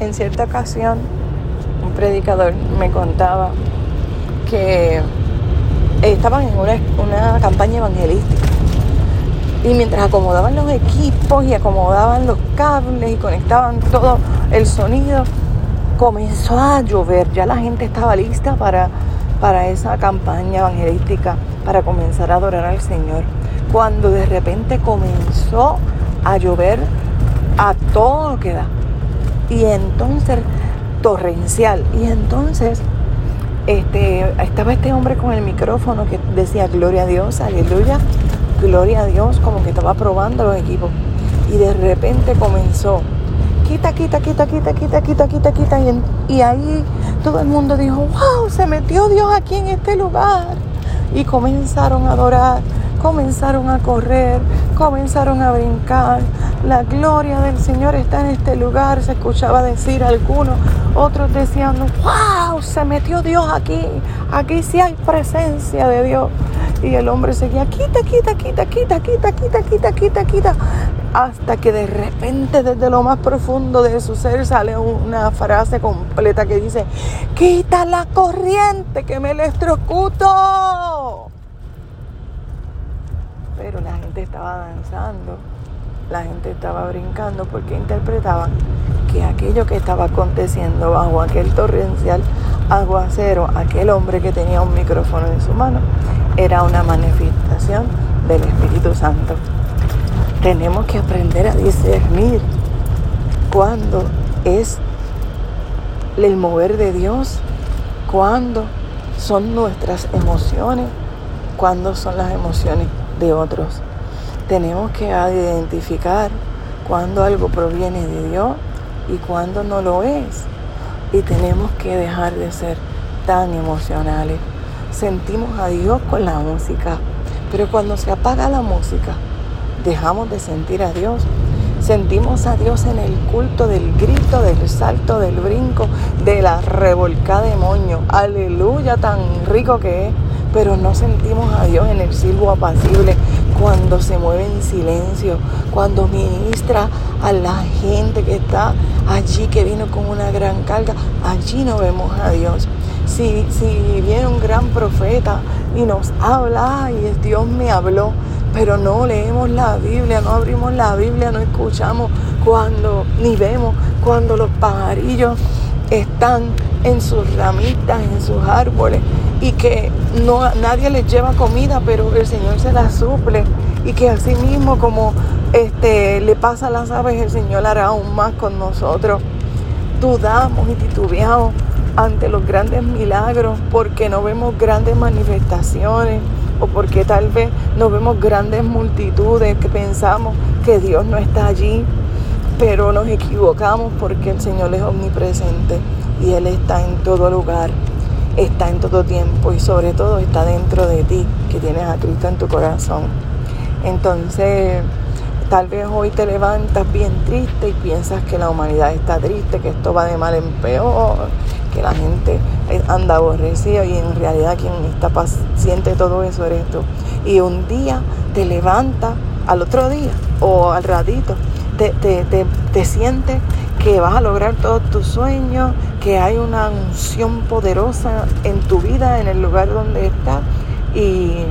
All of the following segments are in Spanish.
En cierta ocasión, un predicador me contaba que estaban en una, campaña evangelística y mientras acomodaban los equipos y acomodaban los cables y conectaban todo el sonido, comenzó a llover. Ya la gente estaba lista para, para esa campaña evangelística, para comenzar a adorar al Señor. Cuando de repente comenzó a llover a todo lo que da. Y entonces, torrencial. Y entonces, este, estaba este hombre con el micrófono que decía, gloria a Dios, aleluya, gloria a Dios, como que estaba probando los equipos. Y de repente comenzó, quita, quita, quita, quita, quita, quita, quita, quita. Y, y ahí todo el mundo dijo, wow, se metió Dios aquí en este lugar. Y comenzaron a adorar comenzaron a correr, comenzaron a brincar. La gloria del Señor está en este lugar, se escuchaba decir algunos, otros decían, wow, se metió Dios aquí, aquí sí hay presencia de Dios. Y el hombre seguía, quita, quita, quita, quita, quita, quita, quita, quita, quita. Hasta que de repente desde lo más profundo de su ser sale una frase completa que dice, quita la corriente que me electrocuto pero la gente estaba danzando, la gente estaba brincando porque interpretaban que aquello que estaba aconteciendo bajo aquel torrencial aguacero, aquel hombre que tenía un micrófono en su mano, era una manifestación del Espíritu Santo. Tenemos que aprender a discernir cuándo es el mover de Dios, cuándo son nuestras emociones, cuándo son las emociones de otros. Tenemos que identificar cuando algo proviene de Dios y cuando no lo es. Y tenemos que dejar de ser tan emocionales. Sentimos a Dios con la música, pero cuando se apaga la música, dejamos de sentir a Dios. Sentimos a Dios en el culto del grito, del salto, del brinco, de la revolcada de moño. Aleluya, tan rico que es pero no sentimos a Dios en el silbo apacible cuando se mueve en silencio, cuando ministra a la gente que está allí, que vino con una gran carga, allí no vemos a Dios. Si, si viene un gran profeta y nos habla, y Dios me habló, pero no leemos la Biblia, no abrimos la Biblia, no escuchamos cuando, ni vemos cuando los pajarillos están en sus ramitas, en sus árboles, y que no, nadie les lleva comida, pero el Señor se la suple. Y que así mismo como este, le pasa a las aves, el Señor hará aún más con nosotros. Dudamos y titubeamos ante los grandes milagros porque no vemos grandes manifestaciones o porque tal vez no vemos grandes multitudes que pensamos que Dios no está allí, pero nos equivocamos porque el Señor es omnipresente y Él está en todo lugar está en todo tiempo y sobre todo está dentro de ti, que tienes a Cristo en tu corazón. Entonces, tal vez hoy te levantas bien triste y piensas que la humanidad está triste, que esto va de mal en peor, que la gente anda aborrecida y en realidad quien está paciente todo eso eres tú. Y un día te levantas al otro día o al ratito, te, te, te sientes que vas a lograr todos tus sueños, que hay una unción poderosa en tu vida, en el lugar donde estás, y,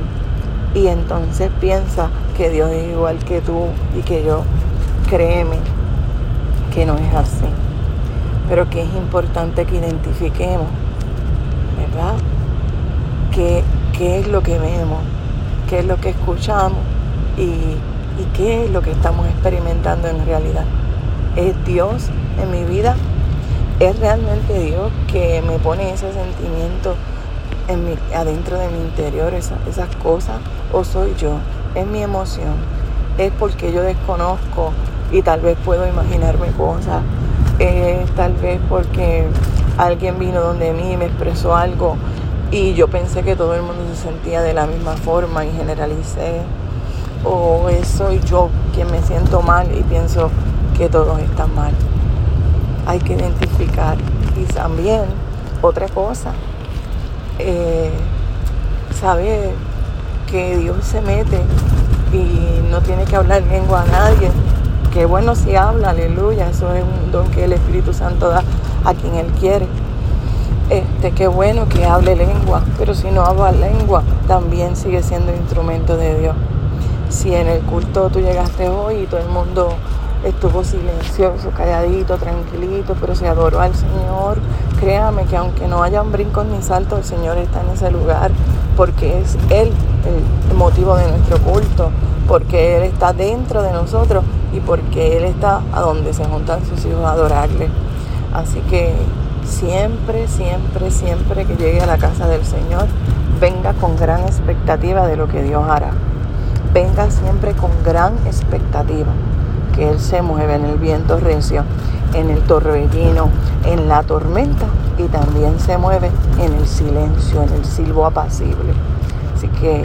y entonces piensa que Dios es igual que tú y que yo. Créeme que no es así, pero que es importante que identifiquemos, ¿verdad? ¿Qué, qué es lo que vemos? ¿Qué es lo que escuchamos? Y, y qué es lo que estamos experimentando en realidad. ¿Es Dios en mi vida, es realmente Dios que me pone ese sentimiento en mi, adentro de mi interior, esas cosas, o soy yo, es mi emoción, es porque yo desconozco y tal vez puedo imaginarme cosas, es tal vez porque alguien vino donde mí y me expresó algo y yo pensé que todo el mundo se sentía de la misma forma y generalicé, o soy yo quien me siento mal y pienso que todos están mal hay que identificar. Y también, otra cosa, eh, saber que Dios se mete y no tiene que hablar lengua a nadie, qué bueno si habla, aleluya, eso es un don que el Espíritu Santo da a quien Él quiere. Este, qué bueno que hable lengua, pero si no habla lengua, también sigue siendo instrumento de Dios. Si en el culto tú llegaste hoy y todo el mundo estuvo silencioso, calladito, tranquilito, pero se adoró al Señor, créame que aunque no hayan brincos ni saltos, el Señor está en ese lugar porque es Él el motivo de nuestro culto, porque Él está dentro de nosotros y porque Él está a donde se juntan sus hijos a adorarle. Así que siempre, siempre, siempre que llegue a la casa del Señor, venga con gran expectativa de lo que Dios hará. Venga siempre con gran expectativa que Él se mueve en el viento recio, en el torbellino, en la tormenta y también se mueve en el silencio, en el silbo apacible. Así que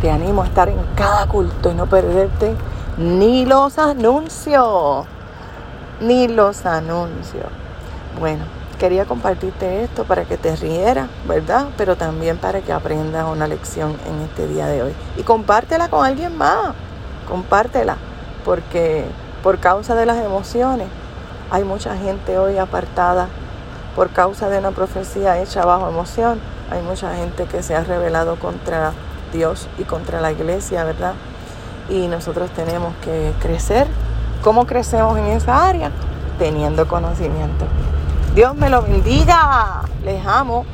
te animo a estar en cada culto y no perderte ni los anuncios, ni los anuncios. Bueno, quería compartirte esto para que te rieras, ¿verdad? Pero también para que aprendas una lección en este día de hoy. Y compártela con alguien más, compártela, porque por causa de las emociones hay mucha gente hoy apartada, por causa de una profecía hecha bajo emoción, hay mucha gente que se ha rebelado contra Dios y contra la iglesia, ¿verdad? Y nosotros tenemos que crecer. ¿Cómo crecemos en esa área? Teniendo conocimiento. Dios me lo bendiga. Les amo.